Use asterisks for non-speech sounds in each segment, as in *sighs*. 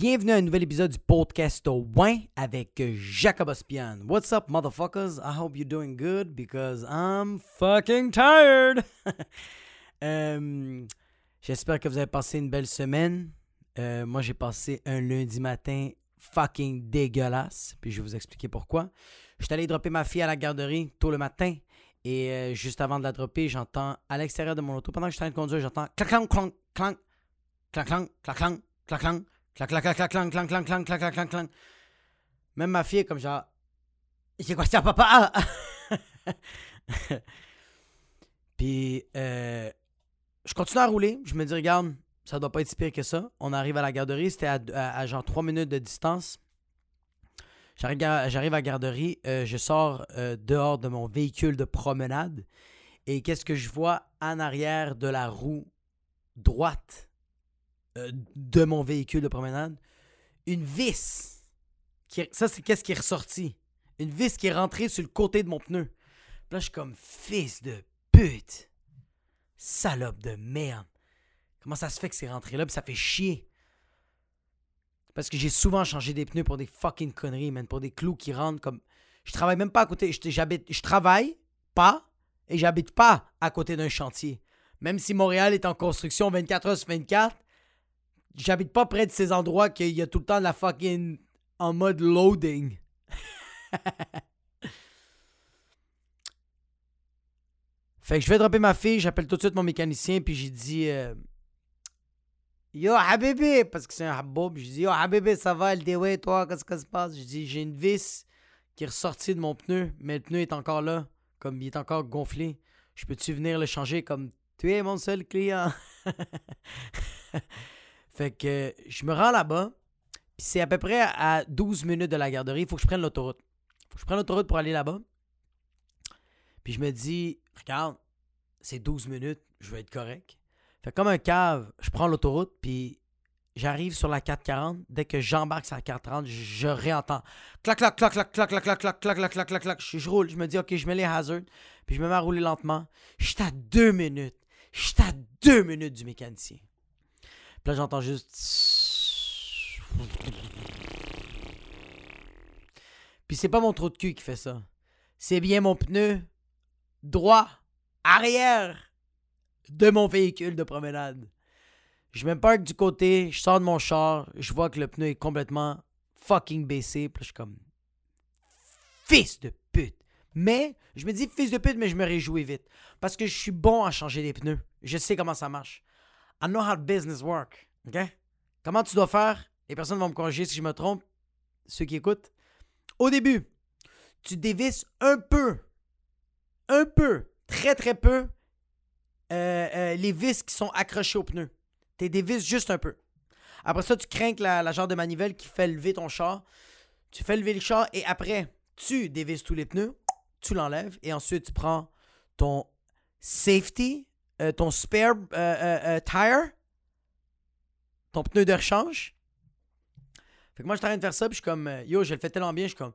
Bienvenue à un nouvel épisode du podcast au Win avec Jacob Ospian. What's up, motherfuckers? I hope you're doing good because I'm fucking tired. Euh, J'espère que vous avez passé une belle semaine. Euh, moi, j'ai passé un lundi matin fucking dégueulasse. Puis je vais vous expliquer pourquoi. Je suis allé dropper ma fille à la garderie tôt le matin. Et euh, juste avant de la dropper, j'entends à l'extérieur de mon auto, pendant que je suis en train de conduire, j'entends clac clang clang clang clac clang clac clac clac clac clac clac clac clac clang clang. Même ma fille est comme genre c'est quoi ça papa? *laughs* Puis euh, je continue à rouler, je me dis regarde, ça doit pas être si pire que ça. On arrive à la garderie, c'était à genre 3 minutes de distance. J'arrive à, j'arrive à la garderie, euh, je sors euh, dehors de mon véhicule de promenade et qu'est-ce que je vois en arrière de la roue droite? Euh, de mon véhicule de promenade? Une vis. Qui, ça, c'est qu'est-ce qui est ressorti? Une vis qui est rentrée sur le côté de mon pneu. Là, je suis comme fils de pute. Salope de merde. Comment ça se fait que c'est rentré là? Puis ça fait chier? Parce que j'ai souvent changé des pneus pour des fucking conneries, man. Pour des clous qui rentrent comme. Je travaille même pas à côté. Je, j'habite, je travaille pas et j'habite pas à côté d'un chantier. Même si Montréal est en construction 24 heures sur 24, j'habite pas près de ces endroits qu'il y a tout le temps la fucking. en mode loading. *laughs* fait que je vais dropper ma fille, j'appelle tout de suite mon mécanicien, puis j'ai dit. euh, Yo, Habibi! Parce que c'est un Haboub. J'ai dit, Yo, Habibi, ça va, le déway, toi, qu'est-ce qui se passe? J'ai dit, j'ai une vis qui est ressortie de mon pneu, mais le pneu est encore là, comme il est encore gonflé. Je peux-tu venir le changer comme tu es mon seul client? *laughs* fait que je me rends là-bas, puis c'est à peu près à 12 minutes de la garderie. Il faut que je prenne l'autoroute. faut que je prenne l'autoroute pour aller là-bas. Puis je me dis, regarde, c'est 12 minutes, je vais être correct. Fait comme un cave, je prends l'autoroute, puis j'arrive sur la 440. Dès que j'embarque sur la 430, je, réentends. Clac, clac, clac, clac, clac, clac, clac, clac, clac, clac, clac, clac, clac. Je, roule, je me dis, OK, je mets les hazards, puis je me mets à rouler lentement. Je suis à deux minutes. Je suis à deux minutes du mécanicien. Puis là, j'entends juste. Puis c'est pas mon trou de cul qui fait ça. C'est bien mon pneu droit, arrière de mon véhicule de promenade. Je me parque du côté, je sors de mon char, je vois que le pneu est complètement fucking baissé. Puis je suis comme. Fils de pute! Mais, je me dis fils de pute, mais je me réjouis vite. Parce que je suis bon à changer des pneus. Je sais comment ça marche. I know how business work. OK? Comment tu dois faire? Les personnes vont me corriger si je me trompe. Ceux qui écoutent. Au début, tu dévisses un peu. Un peu. Très, très peu. euh, euh, les vis qui sont accrochées au pneu. Tu dévisses juste un peu. Après ça, tu crains la, la genre de manivelle qui fait lever ton char. Tu fais lever le char et après, tu dévisses tous les pneus, tu l'enlèves et ensuite tu prends ton safety, euh, ton spare euh, euh, tire, ton pneu de rechange. Fait que moi, je suis en train de faire ça, puis je suis comme, yo, je le fais tellement bien, je suis comme.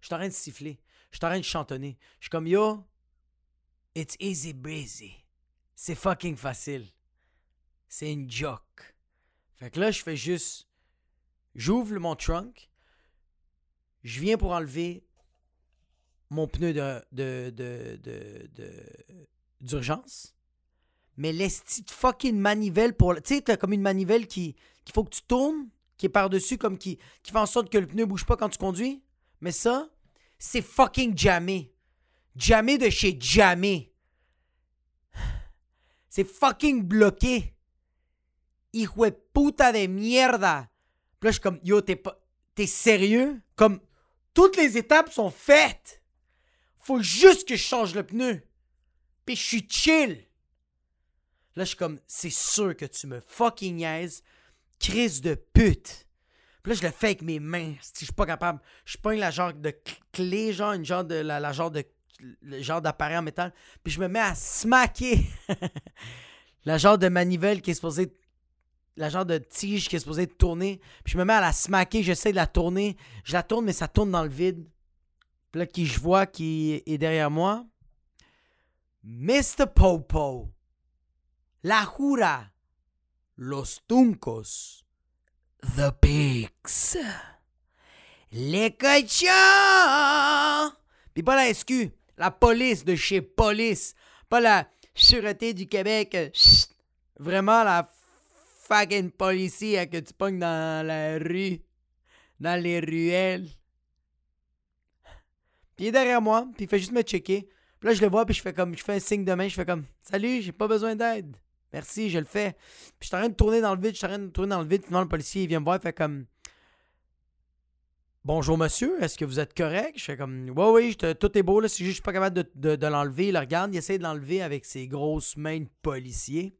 Je suis en train de siffler, je suis en train de chantonner. Je suis comme, yo, it's easy breezy. C'est fucking facile. C'est une joke. Fait que là, je fais juste. J'ouvre mon trunk. Je viens pour enlever mon pneu de, de, de- d'urgence. Mais l'esti de fucking manivelle pour. Tu sais, t'as comme une manivelle qui qu'il faut que tu tournes, qui est par-dessus, comme qui, qui fait en sorte que le pneu bouge pas quand tu conduis. Mais ça, c'est fucking jamais. Jamais de chez jamais. C'est fucking bloqué. Hijo puta de mierda. Puis là, je suis comme, yo, t'es pas. T'es sérieux? Comme, toutes les étapes sont faites. Faut juste que je change le pneu. Puis je suis chill. Là, je suis comme, c'est sûr que tu me fucking niaises. Crise de pute. Puis là, je le fais avec mes mains. Si je suis pas capable. Je pogne la genre de cl- clé, genre, une genre de. La, la de. Le genre d'appareil en métal. Puis je me mets à smacker. *laughs* la genre de manivelle qui est supposée. La genre de tige qui est supposée tourner. Puis je me mets à la smacker. J'essaie de la tourner. Je la tourne, mais ça tourne dans le vide. Puis là, qui je vois qui est derrière moi. Mr. Popo. La Jura. Los Tuncos. The Pigs. Les cochons! Puis pas la SQ, la police de chez Police. Pas la Sûreté du Québec. Vraiment la fucking policier que tu pognes dans la rue. Dans les ruelles. Puis derrière moi, puis il fait juste me checker. Là, je le vois, puis je fais comme, je fais un signe de main, je fais comme, salut, j'ai pas besoin d'aide. Merci, je le fais. Puis je suis en train de tourner dans le vide, je suis en train de tourner dans le vide, finalement, le policier, il vient me voir, il fait comme, Bonjour monsieur, est-ce que vous êtes correct? Je fais comme Ouais, oui, tout est beau, là, juste je suis pas capable de, l'enlever. Il regarde, il essaie de l'enlever avec ses grosses mains de policier.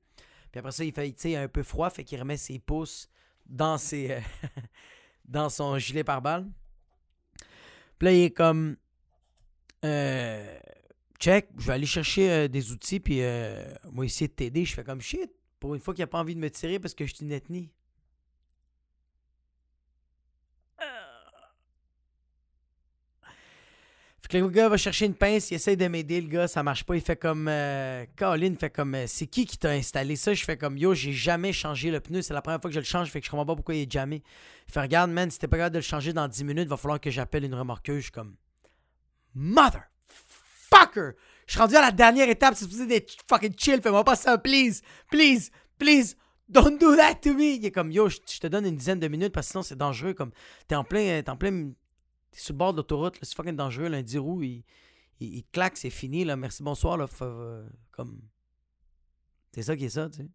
Puis après ça, il fait, tu sais, un peu froid, fait qu'il remet ses pouces dans ses. Euh, *laughs* dans son gilet pare-balles. Puis là, il est comme. Euh, check, je vais aller chercher euh, des outils, puis euh, moi, essayer de t'aider. Je fais comme shit, pour une fois qu'il a pas envie de me tirer parce que je suis une ethnie. Fait que le gars va chercher une pince, il essaie de m'aider, le gars, ça marche pas. Il fait comme. Euh, Colin fait comme. Euh, c'est qui qui t'a installé ça? Je fais comme Yo, j'ai jamais changé le pneu, c'est la première fois que je le change, fait que je comprends pas pourquoi il est jamais. Il fait Regarde, man, si t'es pas capable de le changer dans 10 minutes, va falloir que j'appelle une remorqueuse. Je comme. Mother! Fucker! Je suis rendu à la dernière étape, c'est supposé d'être fucking chill, fais-moi pas ça, please! Please! Please! Don't do that to me! Il est comme Yo, je te donne une dizaine de minutes parce que sinon c'est dangereux. Comme t'es en plein. T'es en plein T'es sur le bord de l'autoroute, c'est fucking dangereux. Là, un 10 roues, il, claque, c'est fini. Là. Merci, bonsoir. Là, euh, comme... C'est ça qui est ça, tu sais.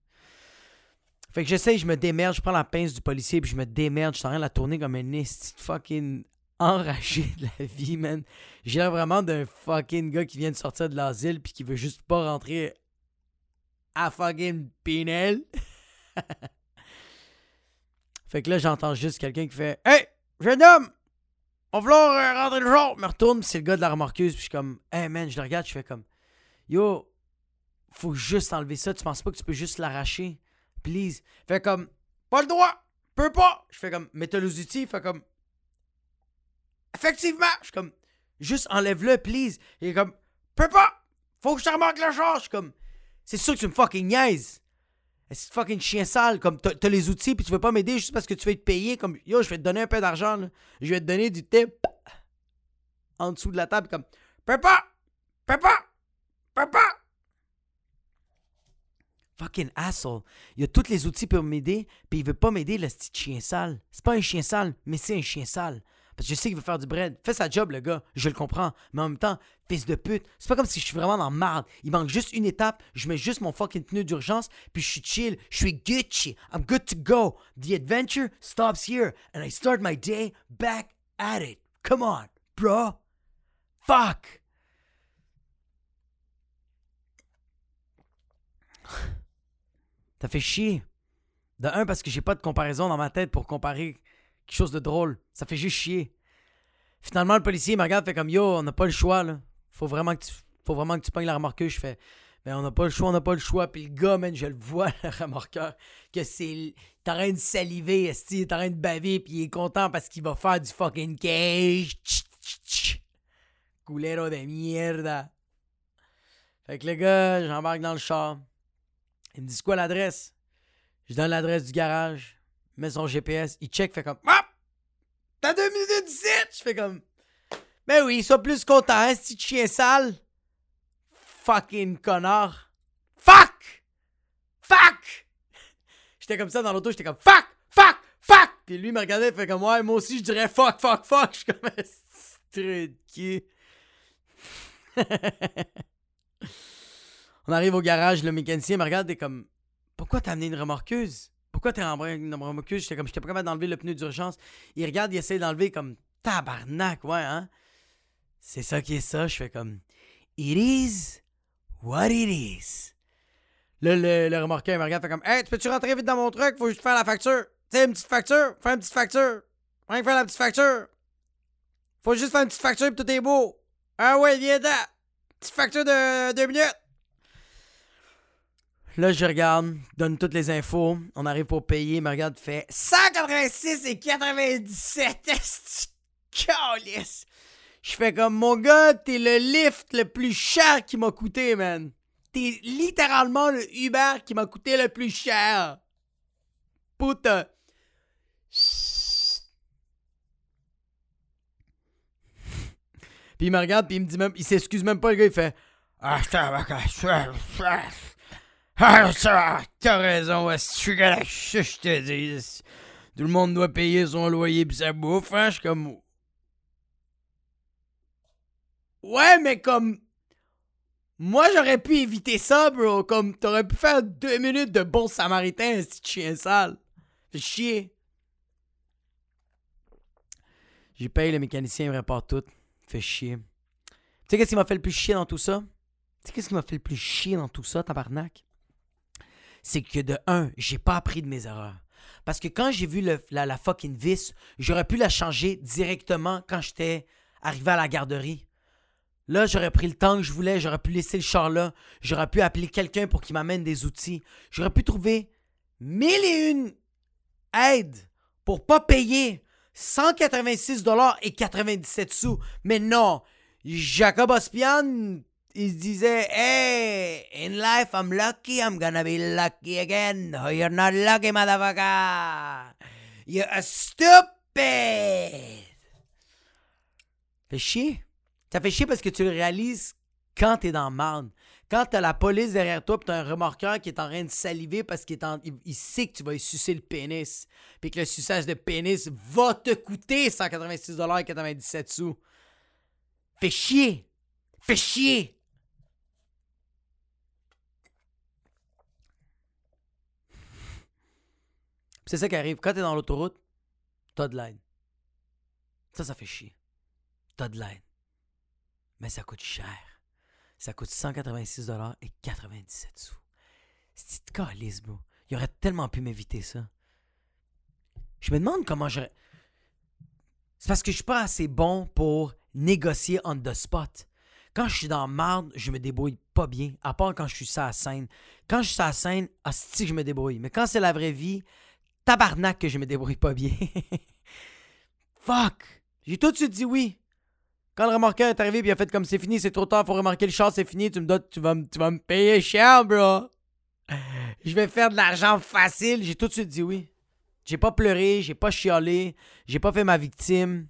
Fait que j'essaye, je me démerde, je prends la pince du policier, puis je me démerde, je suis en train la tourner comme un fucking enragé de la vie, man. J'ai l'air vraiment d'un fucking gars qui vient de sortir de l'asile, puis qui veut juste pas rentrer à fucking Pinel. *laughs* fait que là, j'entends juste quelqu'un qui fait Hey, jeune homme, on va vouloir euh, rentrer le jour. Je me retourne, c'est le gars de la remorqueuse. Puis je suis comme, hey man, je le regarde, je fais comme, yo, faut juste enlever ça. Tu penses pas que tu peux juste l'arracher? Please. Fait comme, pas le droit, peux pas. Je fais comme, mets les outils. Fait comme, effectivement. Je suis comme, juste enlève-le, please. Il est comme, peux pas. Faut que je te remarque le genre. Je suis comme, c'est sûr que tu me fucking niaises. C'est fucking chien sale? Comme t'as les outils puis tu veux pas m'aider juste parce que tu veux te payer. Comme yo, je vais te donner un peu d'argent. Je vais te donner du tip en dessous de la table. Comme Papa! Papa! Papa! Fucking asshole. Il a tous les outils pour m'aider, puis il veut pas m'aider, le petit chien sale. C'est pas un chien sale, mais c'est un chien sale. Je sais qu'il veut faire du bread. Fais sa job, le gars. Je le comprends. Mais en même temps, fils de pute. C'est pas comme si je suis vraiment dans marde. Il manque juste une étape. Je mets juste mon fucking pneu d'urgence. Puis je suis chill. Je suis Gucci. I'm good to go. The adventure stops here. And I start my day back at it. Come on, bro. Fuck. Ça fait chier. De un, parce que j'ai pas de comparaison dans ma tête pour comparer quelque chose de drôle. Ça fait juste chier. Finalement, le policier me regarde, fait comme Yo, on n'a pas le choix, là. Faut vraiment que tu, faut vraiment que tu pognes la remorqueuse. Je fais Mais on n'a pas le choix, on n'a pas le choix. Puis le gars, man, je le vois, *laughs* le remorqueur, que c'est. T'es en train de saliver, esti, t'es en train de baver, puis il est content parce qu'il va faire du fucking cage. Culero de mierda. Fait que le gars, j'embarque dans le char. Il me dit quoi l'adresse? Je donne l'adresse du garage met son GPS, il check, fait comme Ah! T'as deux minutes d'ici! Je fais comme Mais oui, sois plus content, hein, si chien sale. Fucking connard. Fuck! Fuck! *laughs* J'étais comme ça dans l'auto, j'étais comme Fuck! Fuck! Fuck! Puis lui il me regardait, il fait comme Ouais, moi aussi je dirais fuck, fuck, fuck. Je suis comme *laughs* un cul. *laughs* On arrive au garage, le mécanicien me regarde et comme Pourquoi t'as amené une remorqueuse? Pourquoi t'es en remorqueuse? J'étais comme, j'étais pas capable d'enlever le pneu d'urgence. Il regarde, il essaie d'enlever comme, tabarnak, ouais, hein? C'est ça qui est ça. Je fais comme, it is what it is. Là, le, le remorqueur, me regarde, fait comme, hey, tu peux-tu rentrer vite dans mon truc? Faut juste faire la facture. Tu sais, une petite facture? Fais une petite facture. Rien que faire la petite facture. Faut juste faire une petite facture et tout est beau. Ah ouais, viens là. Petite facture de deux minutes. Là, je regarde, donne toutes les infos. On arrive pour payer. Il me regarde, fait 186 et 97. *laughs* Calice! Je fais comme, mon gars, t'es le lift le plus cher qui m'a coûté, man. T'es littéralement le Uber qui m'a coûté le plus cher. Putain. Puis il me regarde, puis il me dit même, il s'excuse même pas, le gars, il fait, ah, ça va, ah t'as raison, je te dis? Tout le monde doit payer son loyer pis sa bouffe, hein, je suis comme. Ouais, mais comme. Moi, j'aurais pu éviter ça, bro. Comme, t'aurais pu faire deux minutes de bon samaritain, un petit chien sale. Fais chier. J'ai payé le mécanicien, il me répare tout. Fait chier. Tu sais qu'est-ce qui m'a fait le plus chier dans tout ça? Tu sais qu'est-ce qui m'a fait le plus chier dans tout ça, tabarnak? C'est que de un, j'ai pas appris de mes erreurs. Parce que quand j'ai vu la, la, fucking vis, j'aurais pu la changer directement quand j'étais arrivé à la garderie. Là, j'aurais pris le temps que je voulais, j'aurais pu laisser le char là, j'aurais pu appeler quelqu'un pour qu'il m'amène des outils, j'aurais pu trouver mille et une aides pour pas payer 186 dollars et 97 sous. Mais non, Jacob Ospian, il se disait, hey, in life I'm lucky, I'm gonna be lucky again. No, you're not lucky, motherfucker. You're a stupid. Fait chier. Ça fait chier parce que tu le réalises quand t'es dans le marde. Quand t'as la police derrière toi, pis t'as un remorqueur qui est en train de saliver parce qu'il il, sait que tu vas sucer le pénis, puis que le suçage de pénis va te coûter 186,97 sous. Fais chier! Fais chier! C'est ça qui arrive. Quand t'es dans l'autoroute, t'as de l'aide. Ça, ça fait chier. T'as de l'aide mais ça coûte cher. Ça coûte 186 et 97 sous. C'est calice, bro? Il aurait tellement pu m'éviter ça. Je me demande comment je. C'est parce que je suis pas assez bon pour négocier on the spot. Quand je suis dans marde, je me débrouille pas bien, à part quand je suis sur la scène. Quand je suis sur la scène, hostie, je me débrouille. Mais quand c'est la vraie vie, tabarnak que je me débrouille pas bien. *laughs* Fuck! J'ai tout de suite dit oui. Quand le remorqueur est arrivé, puis a fait comme c'est fini, c'est trop tard, faut remarquer le char, c'est fini, tu me tu vas, tu vas me payer cher, bro. Je vais faire de l'argent facile. J'ai tout de suite dit oui. J'ai pas pleuré, j'ai pas chialé, j'ai pas fait ma victime.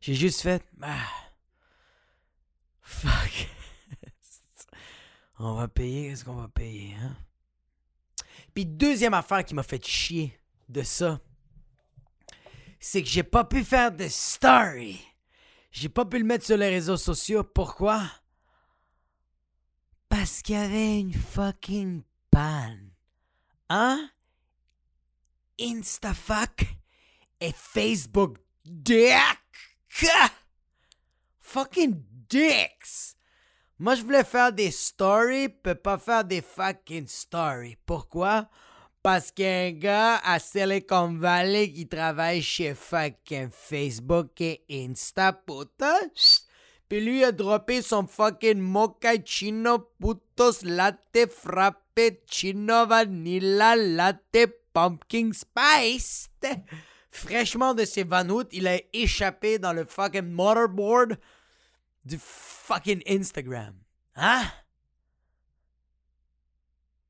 J'ai juste fait. Ah, fuck. *laughs* on va payer, qu'est-ce qu'on va payer, hein? Puis deuxième affaire qui m'a fait chier de ça, c'est que j'ai pas pu faire de story. J'ai pas pu le mettre sur les réseaux sociaux. Pourquoi? Parce qu'il y avait une fucking panne. Hein? Instafuck et Facebook dick. Fucking dicks. Moi, je voulais faire des stories, peux pas faire des fucking stories. Pourquoi? Parce qu'un gars à Silicon Valley qui travaille chez fucking Facebook et Insta, puta. Puis lui a droppé son fucking mochaccino putos latte frappe chino vanilla latte pumpkin spice. Fraîchement de ses vanouttes, il a échappé dans le fucking motherboard du fucking Instagram. Hein?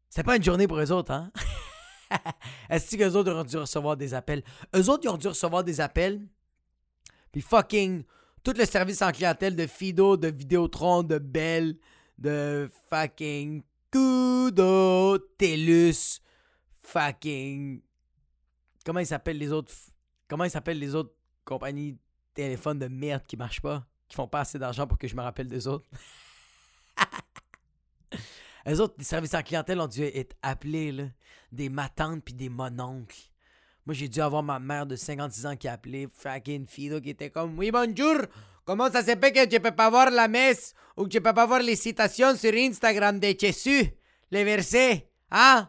C'est pas une journée pour eux autres, hein? *laughs* Est-ce que les autres ont dû recevoir des appels? Eux autres, ils ont dû recevoir des appels. Puis fucking, tout le service en clientèle de Fido, de Vidéotron, de Bell, de fucking Kudo, TELUS, fucking. Comment ils s'appellent les autres. Comment ils s'appellent les autres compagnies de téléphone de merde qui marchent pas? Font pas assez d'argent pour que je me rappelle des autres? *laughs* Les autres, services en clientèle ont dû être appelés, là. Des matantes puis des mononcles. Moi, j'ai dû avoir ma mère de 56 ans qui a appelé, fucking fido, qui était comme Oui, bonjour, comment ça se fait que je peux pas voir la messe ou que je peux pas voir les citations sur Instagram de Jésus, les versets, hein?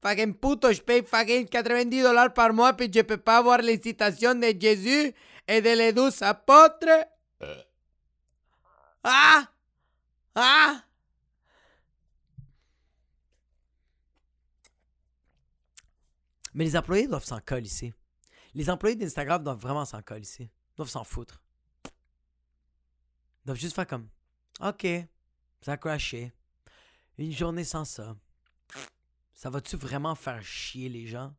Fucking puto, je paye fucking 90 dollars par mois puis je peux pas voir les citations de Jésus et de les douze apôtres. Ah? Ah? Mais les employés doivent s'en ici. Les employés d'Instagram doivent vraiment s'en ici. Ils doivent s'en foutre. Doivent juste faire comme OK, ça a crashé. Une journée sans ça. Ça va-tu vraiment faire chier les gens?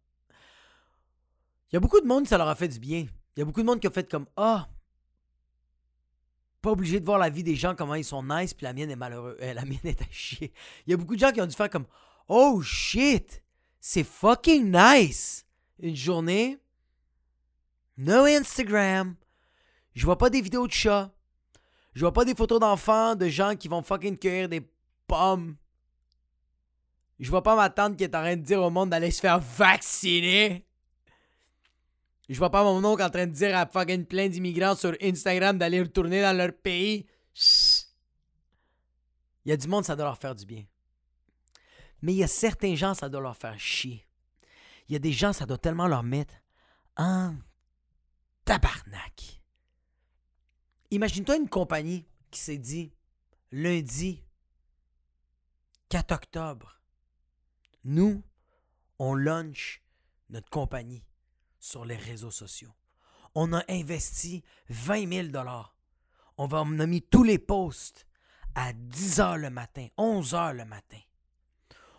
Il y a beaucoup de monde, ça leur a fait du bien. Il y a beaucoup de monde qui a fait comme Ah, Pas obligé de voir la vie des gens, comment ils sont nice, puis la mienne est malheureuse. euh, la *laughs* mienne est à chier. Il y a beaucoup de gens qui ont dû faire comme Oh shit! C'est fucking nice! Une journée. No Instagram. Je vois pas des vidéos de chats. Je vois pas des photos d'enfants, de gens qui vont fucking cueillir des pommes. Je vois pas ma tante qui est en train de dire au monde d'aller se faire vacciner. Je vois pas mon oncle en train de dire à fucking plein d'immigrants sur Instagram d'aller retourner dans leur pays. Il y a du monde, ça doit leur faire du bien. Mais il y a certains gens, ça doit leur faire chier. Il y a des gens, ça doit tellement leur mettre en tabarnak. Imagine-toi une compagnie qui s'est dit lundi 4 octobre, nous, on launch notre compagnie sur les réseaux sociaux. On a investi 20 000 On, va, on a mis tous les posts à 10 h le matin, 11 h le matin.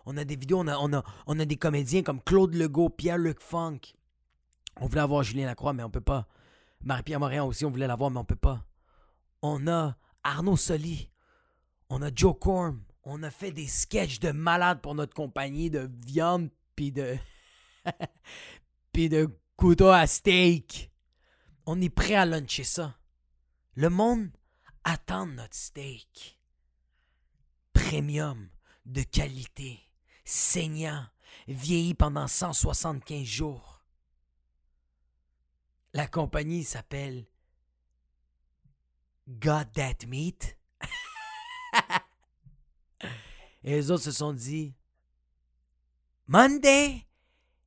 On a des vidéos, on a, on des comédiens comme Claude Legault, Pierre-Luc Funk. On voulait avoir Julien Lacroix, mais on peut pas. Marie-Pierre Morin aussi, on voulait l'avoir, mais on peut pas. On a Arnaud Soli. On a Joe Corm. On a fait des sketchs de malades pour notre compagnie de viande puis de. *laughs* puis de couteau à steak. On est prêt à luncher ça. Le monde attend notre steak. Premium, de qualité, saignant, vieilli pendant 175 jours. La compagnie s'appelle Got That Meat. *laughs* Et les autres se sont dit Monday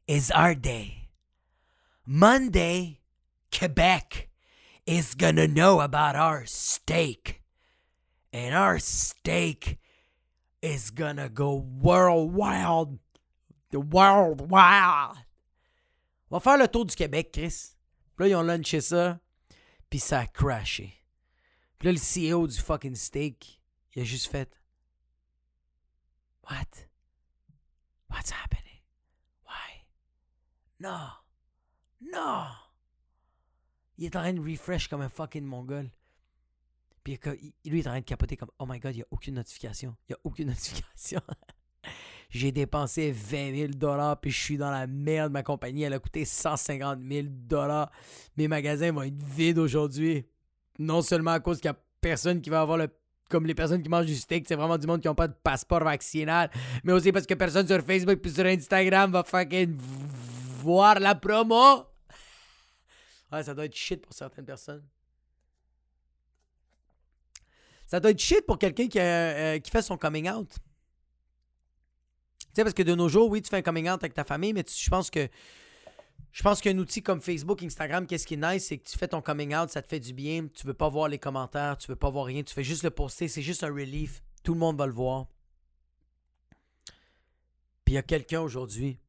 is our day. Monday, Quebec is gonna know about our steak. And our steak is gonna go world wild. The world wild. On va faire le tour du Québec, Chris. Puis là, ils ont lunché ça. Puis ça a crashé. Puis là, le CEO du fucking steak, il a juste fait. What? What's happening? Why? Non. Non. Il est en train de refresh comme un fucking mongol. Puis lui, il est en train de capoter comme Oh my god, il n'y a aucune notification. Il n'y a aucune *laughs* notification. J'ai dépensé 20 000 dollars puis je suis dans la merde. Ma compagnie, elle a coûté 150 000 dollars. Mes magasins vont être vides aujourd'hui. Non seulement à cause qu'il n'y a personne qui va avoir le. Comme les personnes qui mangent du steak, c'est vraiment du monde qui n'ont pas de passeport vaccinal. Mais aussi parce que personne sur Facebook puis sur Instagram va fucking voir la promo. Ouais, ça doit être shit pour certaines personnes. Ça doit être shit pour quelqu'un qui, euh, qui fait son coming out. Tu sais, parce que de nos jours, oui, tu fais un coming out avec ta famille, mais je pense que je pense qu'un outil comme Facebook, Instagram, qu'est-ce qui est nice, c'est que tu fais ton coming out, ça te fait du bien. Tu veux pas voir les commentaires, tu veux pas voir rien, tu fais juste le poster, c'est juste un relief. Tout le monde va le voir. Puis il y a quelqu'un aujourd'hui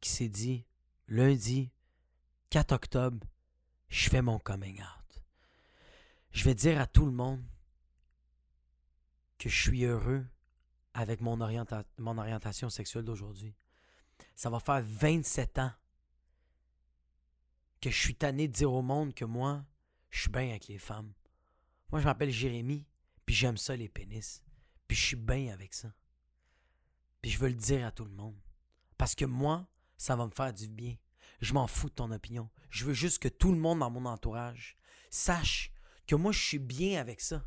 qui s'est dit, lundi 4 octobre, je fais mon coming out. Je vais dire à tout le monde que je suis heureux avec mon, orienta mon orientation sexuelle d'aujourd'hui. Ça va faire 27 ans que je suis tanné de dire au monde que moi, je suis bien avec les femmes. Moi, je m'appelle Jérémy, puis j'aime ça les pénis. Puis je suis bien avec ça. Puis je veux le dire à tout le monde. Parce que moi, ça va me faire du bien. Je m'en fous de ton opinion. Je veux juste que tout le monde dans mon entourage sache que moi, je suis bien avec ça.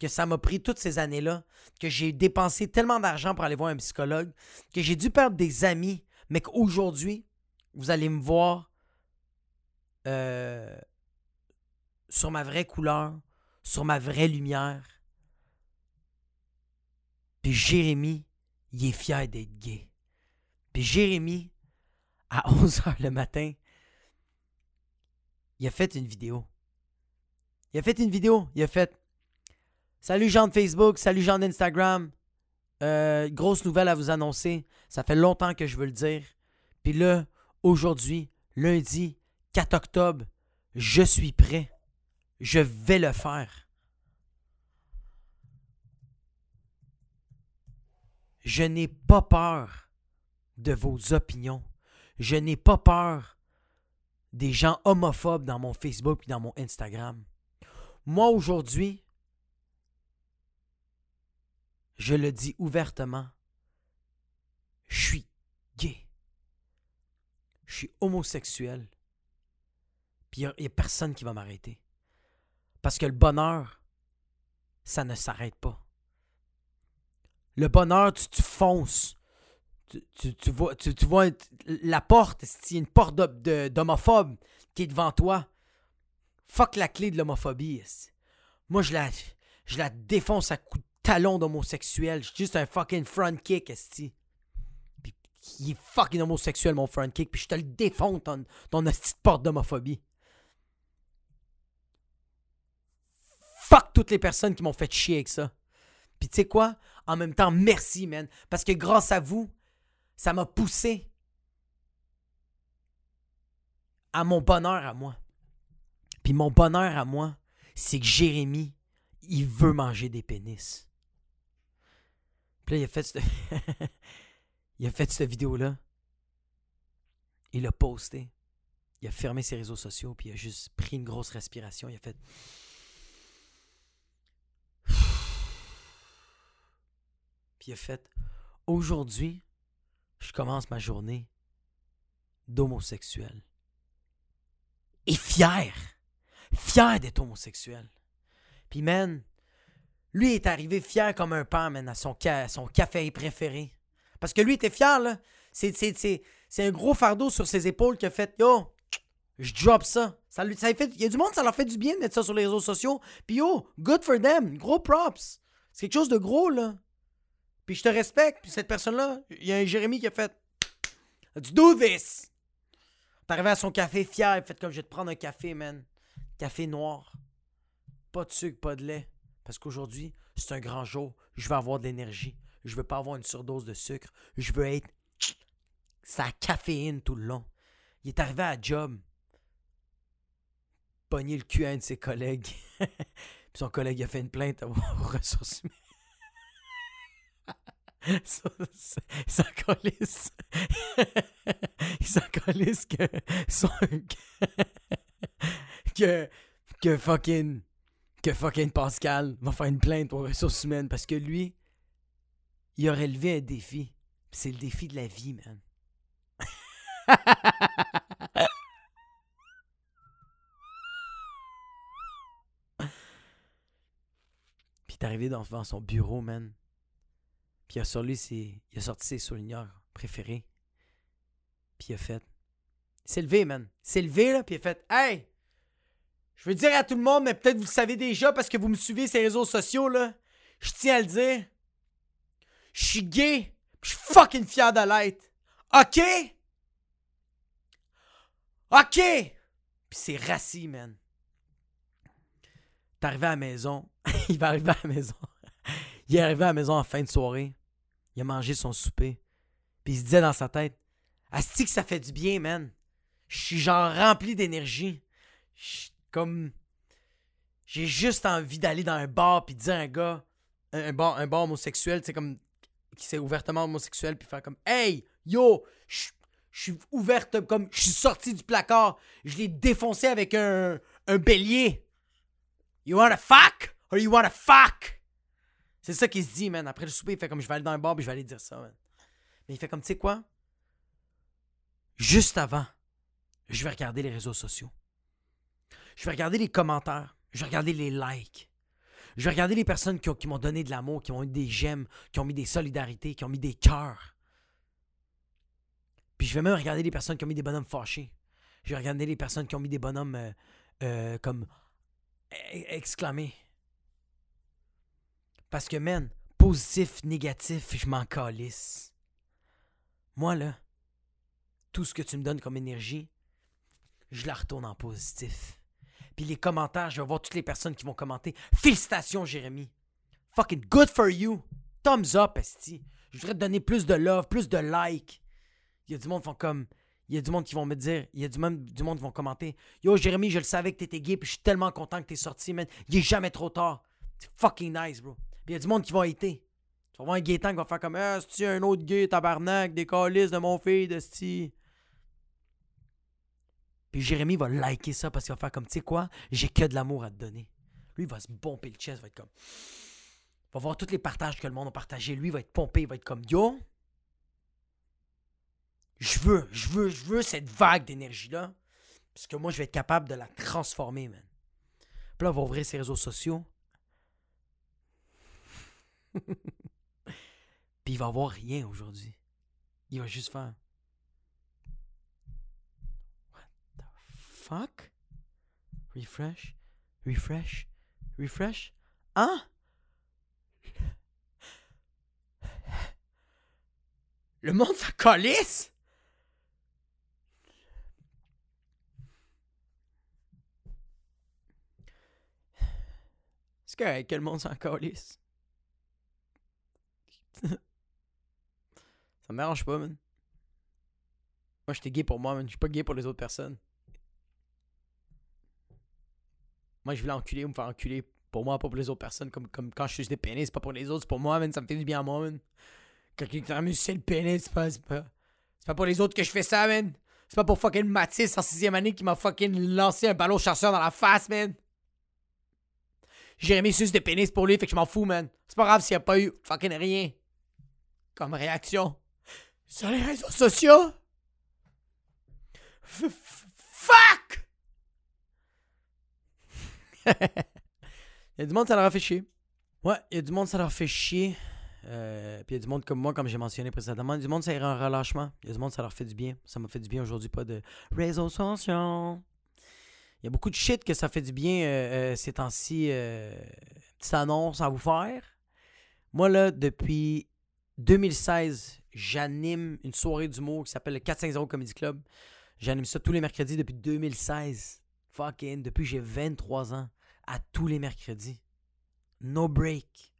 Que ça m'a pris toutes ces années-là, que j'ai dépensé tellement d'argent pour aller voir un psychologue, que j'ai dû perdre des amis, mais qu'aujourd'hui, vous allez me voir euh, sur ma vraie couleur, sur ma vraie lumière. Puis Jérémy, il est fier d'être gay. Puis Jérémy, à *laughs* 11h le matin, il a fait une vidéo. Il a fait une vidéo. Il a fait Salut gens de Facebook, salut gens d'Instagram. Euh, grosse nouvelle à vous annoncer. Ça fait longtemps que je veux le dire. Puis là, aujourd'hui, lundi 4 octobre, je suis prêt. Je vais le faire. Je n'ai pas peur de vos opinions. Je n'ai pas peur des gens homophobes dans mon Facebook et dans mon Instagram. Moi, aujourd'hui, je le dis ouvertement, je suis gay. Je suis homosexuel. Puis il n'y a, personne qui va m'arrêter. Parce que le bonheur, ça ne s'arrête pas. Le bonheur, tu, tu fonces. Tu, tu, vois, tu, vois la porte, une porte d'homophobe qui est devant toi. Fuck la clé de l'homophobie. Moi, je la, je la défonce à coups de talon d'homosexuel. Je suis juste un fucking front kick, esti. Il est fucking homosexuel, mon front kick. Puis je te le défonce, ton, ton porte d'homophobie. Fuck toutes les personnes qui m'ont fait chier avec ça. Puis tu sais quoi? En même temps, merci, man. Parce que grâce à vous, ça m'a poussé à mon bonheur à moi. Puis mon bonheur à moi, c'est que Jérémy, il veut manger des pénis. Puis là, il a fait cette... *laughs* il a fait cette vidéo-là. Il l'a posté. Il a fermé ses réseaux sociaux, puis il a juste pris une grosse respiration. Il a fait... *sighs* Puis il a fait... Aujourd'hui, je commence ma journée d'homosexuel. Et fier. Fier d'être homosexuel. Puis, man, lui est arrivé fier comme un pan, man, à son, son café préféré. Parce que lui était fier, là. C'est un gros fardeau sur ses épaules qui a fait Yo, je drop ça. ça, lui, ça fait, il y a du monde, ça leur fait du bien de mettre ça sur les réseaux sociaux. Puis yo, good for them. Gros props. C'est quelque chose de gros, là. Puis je te respecte. Puis cette personne-là, il y a un Jérémy qui a fait Let's do this. T'es arrivé à son café fier, il fait comme je vais te prendre un café, man. Café noir. Pas de sucre, pas de lait. Parce qu'aujourd'hui, c'est un grand jour. Je veux avoir de l'énergie. Je veux pas avoir une surdose de sucre. Je veux être. Ça caféine tout le long. Il est arrivé à job. Pogné le cul à un de ses collègues. *laughs* Puis son collègue a fait une plainte aux *laughs* ressources humaines. Ça, ça, *laughs* ça calisse que son, que, que fucking que fucking Pascal va faire une plainte aux ressources humaines parce que lui, il a relevé un défi. C'est le défi de la vie, man. *laughs* Puis il est arrivé devant son bureau, man. Puis il a, il sorti ses souligneurs préférés. Puis il a fait. Il s'est levé, man. Il s'est levé, là, puis il a fait Hey! Je veux dire à tout le monde, mais peut-être vous le savez déjà parce que vous me suivez les réseaux sociaux, là. Je tiens à le dire. Je suis gay. Je suis fucking fier de l'être. OK? OK! Puis c'est rassis, man. T'es arrivé à la maison. *laughs* il va arriver à la maison. *laughs* il est arrivé à la maison en fin de soirée. Il a mangé son souper. Puis il se disait dans sa tête Asti que ça fait du bien, man. Je suis genre rempli d'énergie. Comme. J'ai juste envie d'aller dans un bar puis dire à un gars, un, bar, un bar homosexuel, c'est comme. qui s'est ouvertement homosexuel, puis faire comme Hey, yo, je suis ouverte comme. Je suis sorti du placard. Je l'ai défoncé avec un, un bélier. You wanna fuck? Or you wanna fuck? C'est ça qu'il se dit, man. Après le souper, il fait comme je vais aller dans un bar puis je vais aller dire ça, man. Mais il fait comme, tu sais quoi? Juste avant, je vais regarder les réseaux sociaux. Je vais regarder les commentaires. Je vais regarder les likes. Je vais regarder les personnes qui, m'ont donné de l'amour, qui ont eu des j'aime, qui ont mis des solidarités, qui ont mis des cœurs. Puis je vais même regarder les personnes qui ont mis des bonhommes fâchés. Je vais regarder les personnes qui ont mis des bonhommes euh, euh, comme e-, exclamés. Parce que, man, positif, négatif, je m'en calisse. Moi, là, tout ce que tu me donnes comme énergie, je la retourne en positif. Puis les commentaires, je vais voir toutes les personnes qui vont commenter. Félicitations, Jérémy. Fucking good for you. Thumbs up, esti. Je voudrais te donner plus de love, plus de like. Il y a du monde qui font comme. Il y qui vont me dire. Il y a du, même, du monde qui vont commenter. Yo, Jérémy, je le savais que t'étais gay, puis je suis tellement content que t'es sorti, man. Il est jamais trop tard. Fucking nice, bro. Puis il y a du monde qui va été. Tu vas voir un Gaétan qui va faire comme Ah, c'est un autre gay, tabarnak, des calices de mon fils, de sti. Puis Jérémy va liker ça parce qu'il va faire comme, tu sais quoi, j'ai que de l'amour à te donner. Lui, il va se pomper le chest, il va être comme. Il va voir tous les partages que le monde a partagés. Lui, va être pompé, il va être comme Yo, je veux, je veux, je veux cette vague d'énergie-là. Parce que moi, je vais être capable de la transformer, man. Puis là, on va ouvrir ses réseaux sociaux. Puis il va avoir rien aujourd'hui. Il va juste faire. What the fuck? Refresh, refresh, refresh? Hein? Le monde s'en calisse? C'est correct que le monde s'en calisse. Ça me pas, man. Moi, j'étais gay pour moi, man. Je suis pas gay pour les autres personnes. Moi, je voulais enculer ou me faire enculer pour moi, pas pour les autres personnes. Comme, comme quand je suis des pénis, c'est pas pour les autres, c'est pour moi, man. Ça me fait du bien à moi, man. Quand quelqu'un me c'est le pénis, c'est pas, c'est pas. Pour les autres que je fais ça, man. C'est pas pour fucking Mathis en sixième année qui m'a fucking lancé un ballon chasseur dans la face, man. Jérémy suce des pénis pour lui, fait que je m'en fous, man. C'est pas grave s'il n'y a pas eu fucking rien comme réaction sur les réseaux sociaux? Fuck! *laughs* il y a du monde, ça leur a fait chier. Ouais, il y a du monde, ça leur fait chier. Euh, puis il y a du monde comme moi, comme j'ai mentionné précédemment. Il y a du monde, ça ira un relâchement. Il y a du monde, ça leur fait du bien. Ça m'a fait du bien aujourd'hui, pas de réseaux sociaux. Il y a beaucoup de shit que ça fait du bien euh, euh, ces temps-ci. Petite annonce à vous faire. Moi, là, depuis 2016, j'anime une soirée d'humour qui s'appelle le 450 Comedy Club. J'anime ça tous les mercredis depuis 2016. Fucking, depuis j'ai 23 ans. À tous les mercredis. No break.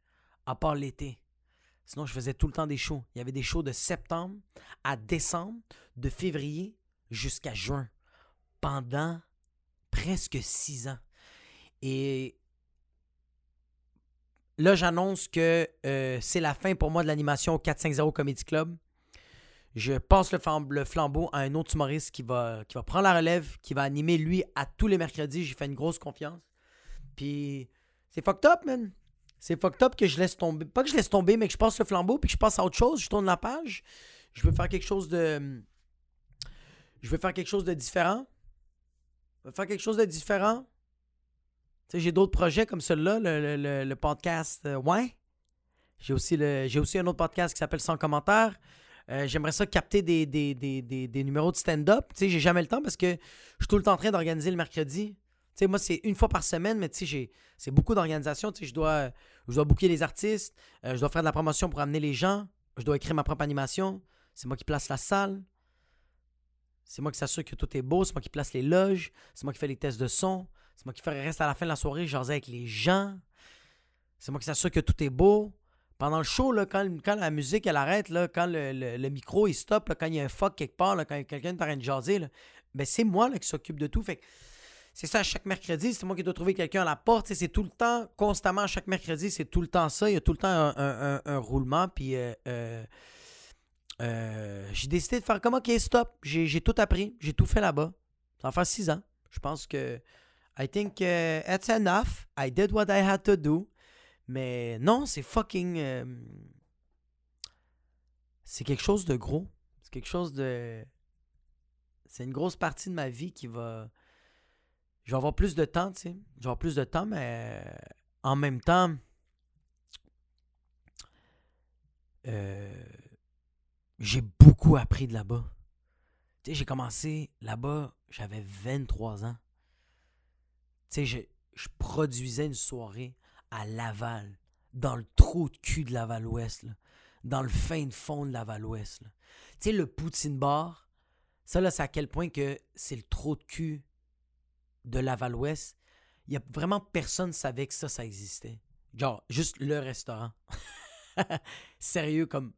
À part l'été. Sinon, je faisais tout le temps des shows. Il y avait des shows de septembre à décembre, de février jusqu'à juin. Pendant presque six ans. Et là, j'annonce que euh, c'est la fin pour moi de l'animation au 450 Comedy Club. Je passe le, flambeau à un autre humoriste qui va, prendre la relève, qui va animer lui à tous les mercredis. J'ai fait une grosse confiance. Puis c'est fucked up, man. C'est fucked up que je laisse tomber. Pas que je laisse tomber, mais que je passe le flambeau puis que je passe à autre chose. Je tourne la page. Je veux faire quelque chose de. Je veux faire quelque chose de différent faire quelque chose de différent. J'ai d'autres projets comme celui-là, le, podcast euh, Ouais. J'ai aussi, aussi un autre podcast qui s'appelle Sans commentaire. Euh, j'aimerais ça capter des, des, numéros de stand-up. Tu sais, j'ai jamais le temps parce que je suis tout le temps en train d'organiser le mercredi. Tu sais, moi, c'est une fois par semaine, mais tu sais, c'est beaucoup d'organisation. Tu sais, je dois, je dois booker les artistes, euh, je dois faire de la promotion pour amener les gens, je dois écrire ma propre animation. C'est moi qui place la salle. C'est moi qui s'assure que tout est beau, c'est moi qui place les loges, c'est moi qui fais les tests de son, c'est moi qui reste à la fin de la soirée, jaser avec les gens. C'est moi qui s'assure que tout est beau. Pendant le show, là, quand, la musique elle arrête, là, quand le, micro il stop, quand il y a un fuck quelque part, quand quelqu'un est en train de jaser, ben, c'est moi là, qui s'occupe de tout. Fait c'est ça, chaque mercredi, c'est moi qui dois trouver quelqu'un à la porte. C'est tout le temps, constamment, chaque mercredi, c'est tout le temps ça. Il y a tout le temps un, roulement. Puis euh, euh, euh, j'ai décidé de faire comme OK, stop. J'ai tout appris. J'ai tout fait là-bas. Ça fait six ans. Je pense que I think uh, it's enough. I did what I had to do. Mais non, c'est fucking. Euh, c'est quelque chose de gros. C'est quelque chose de. C'est une grosse partie de ma vie qui va. Je vais avoir plus de temps, tu sais. Je vais avoir plus de temps, mais en même temps. Euh, j'ai beaucoup appris de là-bas. Tu sais, j'ai commencé là-bas, j'avais 23 ans. Sais, je, je produisais une soirée à Laval, dans le trou de cul de Laval-Ouest, dans le fin de fond de Laval-Ouest. Tu sais, le Poutine Bar, ça là, c'est à quel point que c'est le trou de cul de Laval-Ouest. Il y a vraiment personne ne savait que ça, ça existait. Genre, juste le restaurant. *laughs* Sérieux, comme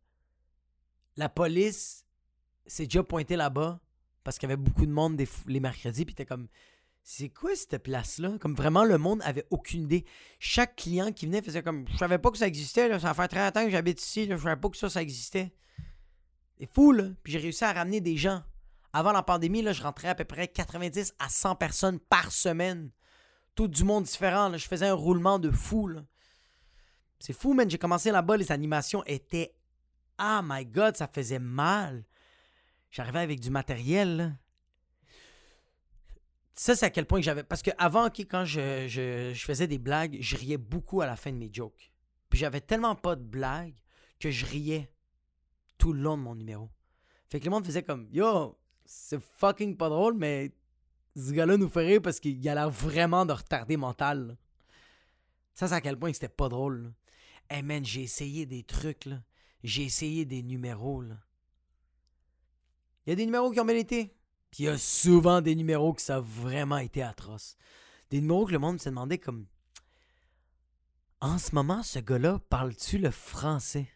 la police s'est déjà pointée là-bas parce qu'il y avait beaucoup de monde les mercredis, puis t'es comme, c'est quoi cette place-là? Comme vraiment, le monde avait aucune idée. Chaque client qui venait faisait comme, je savais pas que ça existait, ça fait très longtemps que j'habite ici, là. je savais pas que ça, existait. C'est fou. Puis j'ai réussi à ramener des gens. Avant la pandémie, je rentrais à peu près 90 à 100 personnes par semaine. tout du monde différent. Je faisais un roulement de fou. C'est fou, man. J'ai commencé là-bas, les animations étaient. Ah my god, ça faisait mal. J'arrivais avec du matériel. Ça, c'est à quel point que j'avais. Parce que avant, ok, quand je, faisais des blagues, je riais beaucoup à la fin de mes jokes. Puis j'avais tellement pas de blagues que je riais tout le long de mon numéro. Fait que le monde faisait comme Yo, c'est fucking pas drôle, mais ce gars-là nous ferait parce qu'il a l'air vraiment de retardé mental. Ça, c'est à quel point que c'était pas drôle. là. Hey man, j'ai essayé des trucs, là. J'ai essayé des numéros, là. Il y a des numéros qui ont été. Il y a souvent des numéros qui ça a vraiment été atroce. Des numéros que le monde se demandait comme En ce moment, ce gars-là, parle-tu le français?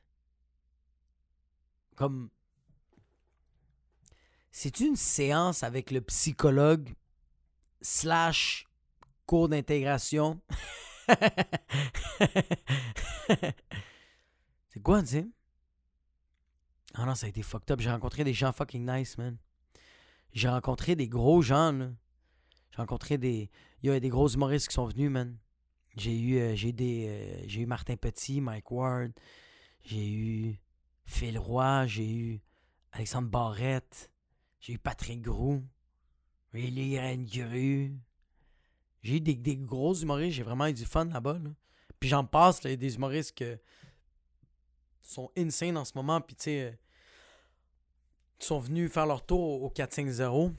Comme c'est une séance avec le psychologue slash cours d'intégration? *laughs* C'est quoi, tu sais? Ah non, ça a été fucked up. J'ai rencontré des gens fucking nice, man. J'ai rencontré des gros gens, là. J'ai rencontré des... Il y a des gros humoristes qui sont venus, man. J'ai eu, euh, j'ai des, euh, j'ai eu Martin Petit, Mike Ward. J'ai eu Phil Roy. J'ai eu Alexandre Barrette. J'ai eu Patrick Groux. Rélie Rengru. J'ai eu des, des gros humoristes. J'ai vraiment eu du fun là-bas, là. Puis j'en passe, il y a des humoristes que sont insane en ce moment. Puis tu sais, euh, sont venus faire leur tour au 450.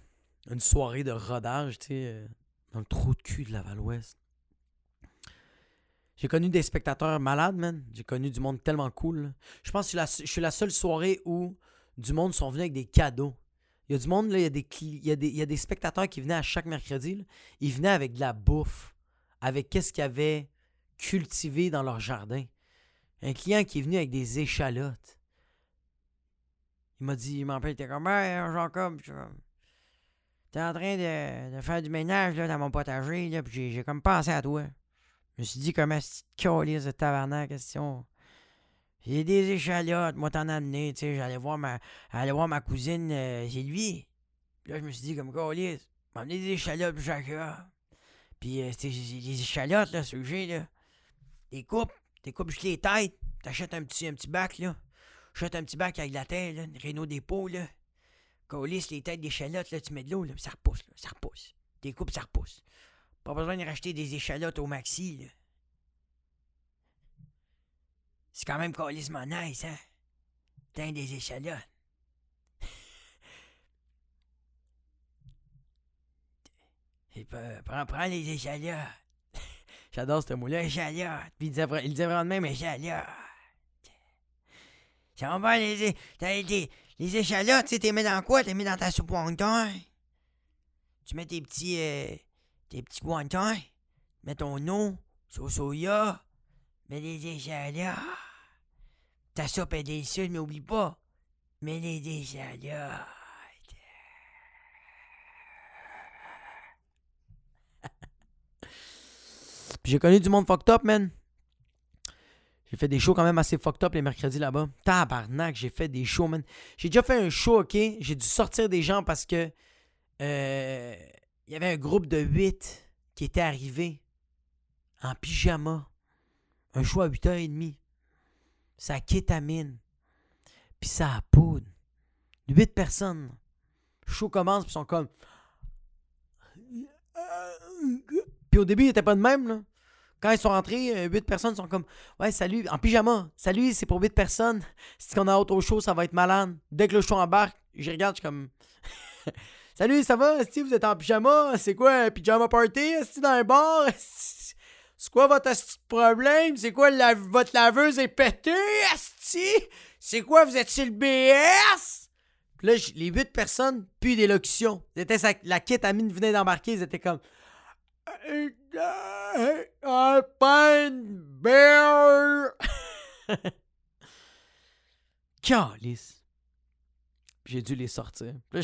Une soirée de rodage, tu euh, dans le trou de cul de Laval-Ouest. J'ai connu des spectateurs malades, man. J'ai connu du monde tellement cool. Je pense que je suis la, la seule soirée où du monde sont venus avec des cadeaux. Il y a du monde, là, il y a des, y a des, spectateurs qui venaient à chaque mercredi. Ils venaient avec de la bouffe, avec qu'est-ce qu'ils avaient cultivé dans leur jardin. Un client qui est venu avec des échalotes. Il m'a dit, il m'appelle, il était comme, hey, Jacob, suis comme, t'es en train de, de faire du ménage là, dans mon potager, là, puis j'ai- comme pensé à toi. Je me suis dit, comment c'est calice de tabarnak, question. J'ai des échalotes, moi t'en amené, tu sais, j'allais voir ma, voir ma cousine euh, Sylvie. Puis là, je me suis dit, comme calice, m'a amené des échalotes pour chacun. Puis euh, les échalotes, là, ceux que j'ai, là, des coupes, des coupes juste les têtes, t'achètes un petit, un petit bac, là. Achète un petit bac avec la terre, là, Renault dépôt, là. Colisse les têtes d'échalotes, là, tu mets de l'eau, là, ça repousse, là, ça repousse. Des coupes, ça repousse. Pas besoin de racheter des échalotes au maxi, là. C'est quand même colissement nice, hein? T'as des échalotes. *laughs* Prends, prends les échalotes. *laughs* J'adore ce mot-là, échalote. Puis il disait, il même, échalote. Ça va les, t'as les, les échalotes, tu sais, mets dans quoi? T'es mis dans ta soupe wonton. Tu mets tes petits, euh, tes petits wontons. Mets ton eau, sauce soya? Mets les échalotes. Ta soupe est délicieuse, mais oublie pas. Mets les échalotes. *laughs* J'ai connu du monde fucked up, man. J'ai fait des shows quand même assez fucked up les mercredis là-bas. Tabarnak, j'ai fait des shows, man. J'ai déjà fait un show, ok? J'ai dû sortir des gens parce que euh, il y avait un groupe de 8 qui était arrivé en pyjama. Un show à 8h30. Ça kétamine. Puis ça a poudre. 8 personnes. Le show commence, puis ils sont comme. Puis au début, ils étaient pas de même, là. Quand ils sont rentrés, 8 personnes sont comme Ouais, salut, en pyjama. Salut, c'est pour 8 personnes. *laughs* Si on a autre au show, ça va être malade. Dès que le show embarque, je regarde, je suis comme *laughs* Salut, ça va? Si vous êtes en pyjama, c'est quoi un pyjama party? Est-ce dans un bar? *laughs* C'est quoi votre problème? C'est quoi votre laveuse est pétée? Esti? C'est quoi, vous êtes sur le BS? Puis là, les 8 personnes, puis d'élocution. C'était ça, la kétamine venait d'embarquer, ils étaient comme un pain bear. Calice. J'ai dû les sortir. *laughs*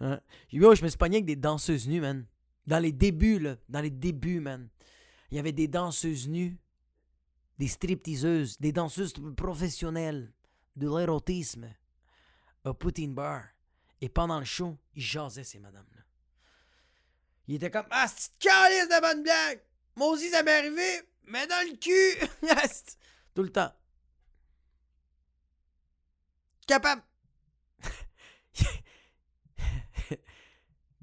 Hein? Je me suis pogné avec des danseuses nues, man. Dans les débuts, là. Dans les débuts, man. Il y avait des danseuses nues, des stripteaseuses, des danseuses professionnelles de l'érotisme au Poutine Bar. Et pendant le show, ils jasaient, ces madames-là. Il était comme Ah, c'est calice de bonne blague! Moi aussi, ça m'est arrivé, mais dans le cul! *laughs* Tout le temps. Capable. *laughs* tu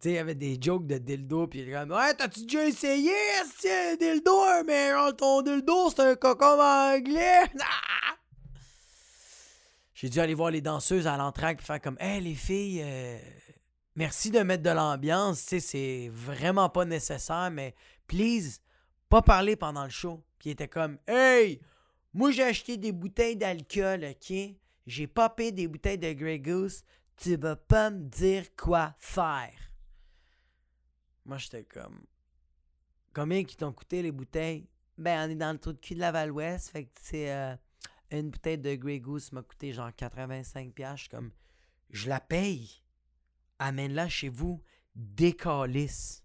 sais, il y avait des jokes de dildo, puis il était comme Ouais, t'as-tu déjà essayé, un dildo, mais ton dildo, c'est un cocon anglais? *laughs* Ah! J'ai dû aller voir les danseuses à l'entraque puis faire comme Hey les filles, euh, merci de mettre de l'ambiance, c'est vraiment pas nécessaire, mais please, pas parler pendant le show. Puis il était comme Hey, moi j'ai acheté des bouteilles d'alcool, ok? J'ai popé des bouteilles de Grey Goose, tu vas pas me dire quoi faire. Moi j'étais comme Combien qui t'ont coûté les bouteilles? Ben, on est dans le trou de cul de la Val-Ouest, fait que c'est. Euh, une bouteille de Grey Goose m'a coûté genre 85$. Je suis comme, je la paye. Amène-la chez vous. Décalisse.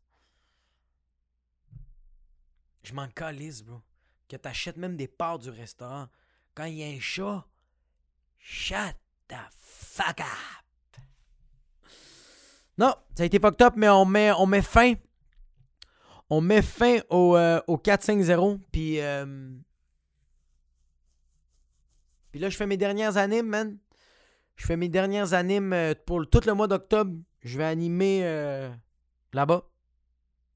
Je m'en calisse, bro. Que t'achètes même des parts du restaurant. Quand il y a un chat, shut the fuck up. Non, ça a été fucked up, mais on met, on fin. On met fin au, euh, au 4-5-0. Puis euh, puis là, je fais mes dernières animes, man. Je fais mes dernières animes euh, pour tout le mois d'octobre. Je vais animer euh, là-bas.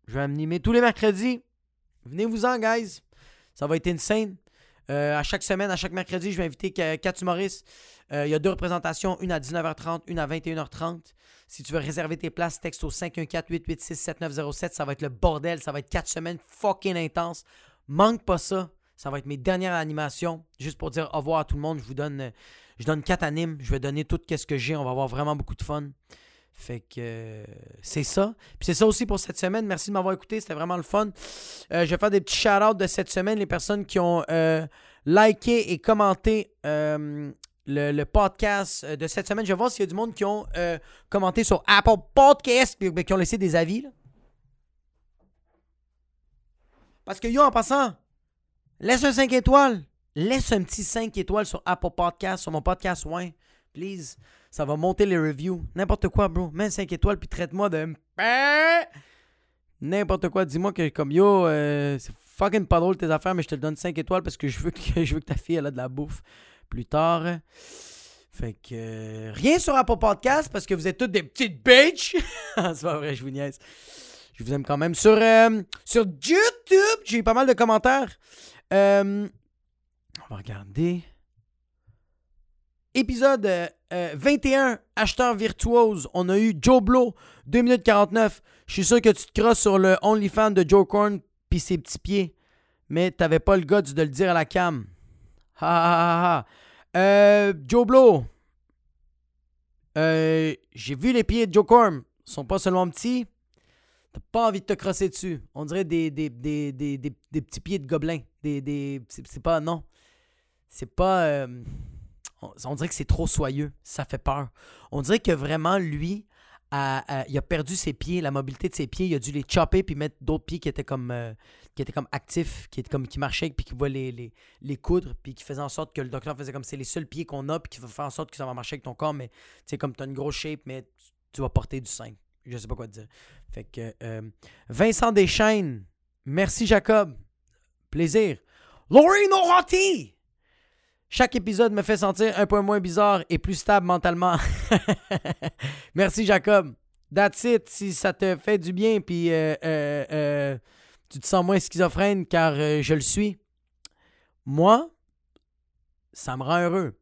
Je vais animer tous les mercredis. Venez-vous-en, guys. Ça va être insane. Euh, à chaque semaine, à chaque mercredi, je vais inviter quatre humoristes. Il y a deux représentations, une à 19h30, une à 21h30. Si tu veux réserver tes places, texte au 514-886-7907. Ça va être le bordel. Ça va être quatre semaines fucking intenses. Manque pas ça. Ça va être mes dernières animations. Juste pour dire au revoir à tout le monde. Je vous donne, euh, je donne quatre animes. Je vais donner tout ce que j'ai. On va avoir vraiment beaucoup de fun. Fait que euh, c'est ça. Puis c'est ça aussi pour cette semaine. Merci de m'avoir écouté. C'était vraiment le fun. Euh, je vais faire des petits shout-outs de cette semaine. Les personnes qui ont liké et commenté le, podcast de cette semaine. Je vais voir s'il y a du monde qui ont commenté sur Apple Podcast et ben, qui ont laissé des avis. Parce que yo, en passant, Laisse un 5 étoiles. Laisse un petit 5 étoiles sur Apple Podcast, sur mon podcast Ouais. Please. Ça va monter les reviews. N'importe quoi, bro. Mets 5 étoiles puis traite-moi de. N'importe quoi. Dis-moi que comme yo, euh, c'est fucking pas drôle tes affaires, mais je te le donne 5 étoiles parce que *laughs* je veux que, ta fille elle a de la bouffe plus tard. Fait que euh, rien sur Apple Podcast parce que vous êtes toutes des petites bitches. *laughs* c'est pas vrai, je vous niaise. Je vous aime quand même. Sur, euh, sur YouTube, j'ai eu pas mal de commentaires. Euh, on va regarder. Épisode 21, euh, acheteur virtuose. On a eu Joe Blow, 2 minutes 49. Je suis sûr que tu te crosses sur le OnlyFans de Joe Corn puis ses petits pieds. Mais t'avais pas le guts de le dire à la cam. Ha ha ha euh, Joe Blow. J'ai vu les pieds de Joe Corn. Ils sont pas seulement petits. T'as pas envie de te crosser dessus. On dirait des, des, petits pieds de gobelin. Des, c'est pas. Non. C'est pas. Euh, on, dirait que c'est trop soyeux. Ça fait peur. On dirait que vraiment, lui, il a perdu ses pieds, la mobilité de ses pieds. Il a dû les chopper puis mettre d'autres pieds qui étaient comme. Euh, qui comme actifs, qui comme qui marchaient, puis qui voient les, les, les, coudre, puis qui faisaient en sorte que le docteur faisait comme c'est les seuls pieds qu'on a, puis qui va faire en sorte que ça va marcher avec ton corps, mais tu sais, comme tu as une grosse shape, mais tu vas porter du sein. Je sais pas quoi te dire. Fait que euh, Vincent Deschaines, merci Jacob. Plaisir. Laurie Noranti! Chaque épisode me fait sentir un peu moins bizarre et plus stable mentalement. *laughs* merci Jacob. That's it. Si ça te fait du bien puis euh, euh, tu te sens moins schizophrène car je le suis, moi, ça me rend heureux.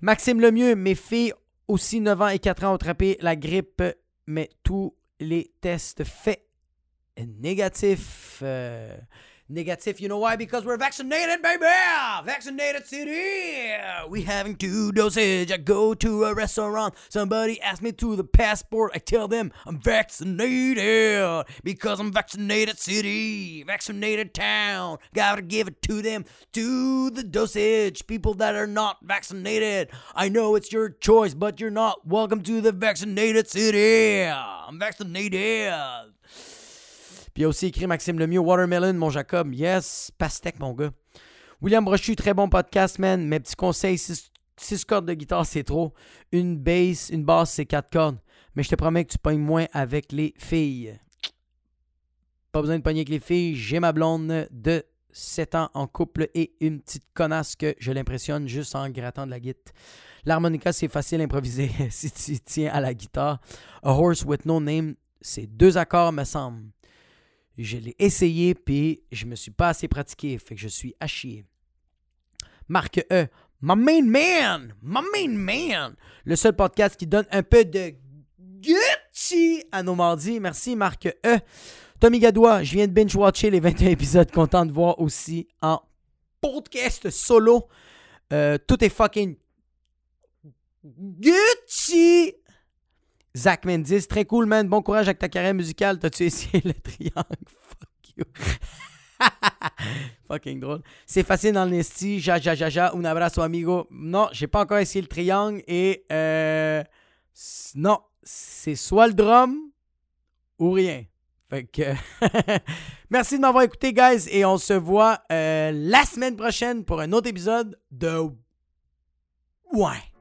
Maxime Lemieux, mes filles aussi 9 ans et 4 ans ont attrapé la grippe mais tous les tests faits négatifs. Negative, you know why? Because we're vaccinated, baby! Vaccinated city! We having two dosage. I go to a restaurant. Somebody asks me to the passport. I tell them I'm vaccinated because I'm vaccinated city, vaccinated town. Gotta give it to them. To the dosage. People that are not vaccinated. I know it's your choice, but you're not. Welcome to the vaccinated city. I'm vaccinated. Puis il a aussi écrit Maxime Lemieux, Watermelon, mon Jacob. Yes, pastèque, mon gars. William Brochu, très bon podcast, man. Mes petits conseils, 6 cordes de guitare, c'est trop. Une bass, une basse, c'est 4 cordes. Mais je te promets que tu pognes moins avec les filles. Pas besoin de pogner avec les filles. J'ai ma blonde de 7 ans en couple et une petite connasse que je l'impressionne juste en grattant de la guitare. L'harmonica, c'est facile à improviser *laughs* si tu tiens à la guitare. A Horse with No Name, c'est deux accords, me semble. Je l'ai essayé, puis je me suis pas assez pratiqué, fait que je suis à chier. Marc E. My main man! My main man! Le seul podcast qui donne un peu de Gucci à nos mardis. Merci, Marc E. Tommy Gadois, je viens de binge-watcher les 21 épisodes. Content de voir aussi en podcast solo. Euh, tout est fucking Gucci! Zach Mendes, très cool, man. Bon courage avec ta carrière musicale. T'as-tu essayé le triangle? *laughs* Fuck you. *laughs* Fucking drôle. C'est facile dans le nesti. Ja, ja, ja, ja. Un abrazo, amigo. Non, j'ai pas encore essayé le triangle. Et euh, non, c'est soit le drum ou rien. Fait que. *laughs* Merci de m'avoir écouté, guys. Et on se voit euh, la semaine prochaine pour un autre épisode de. Ouais.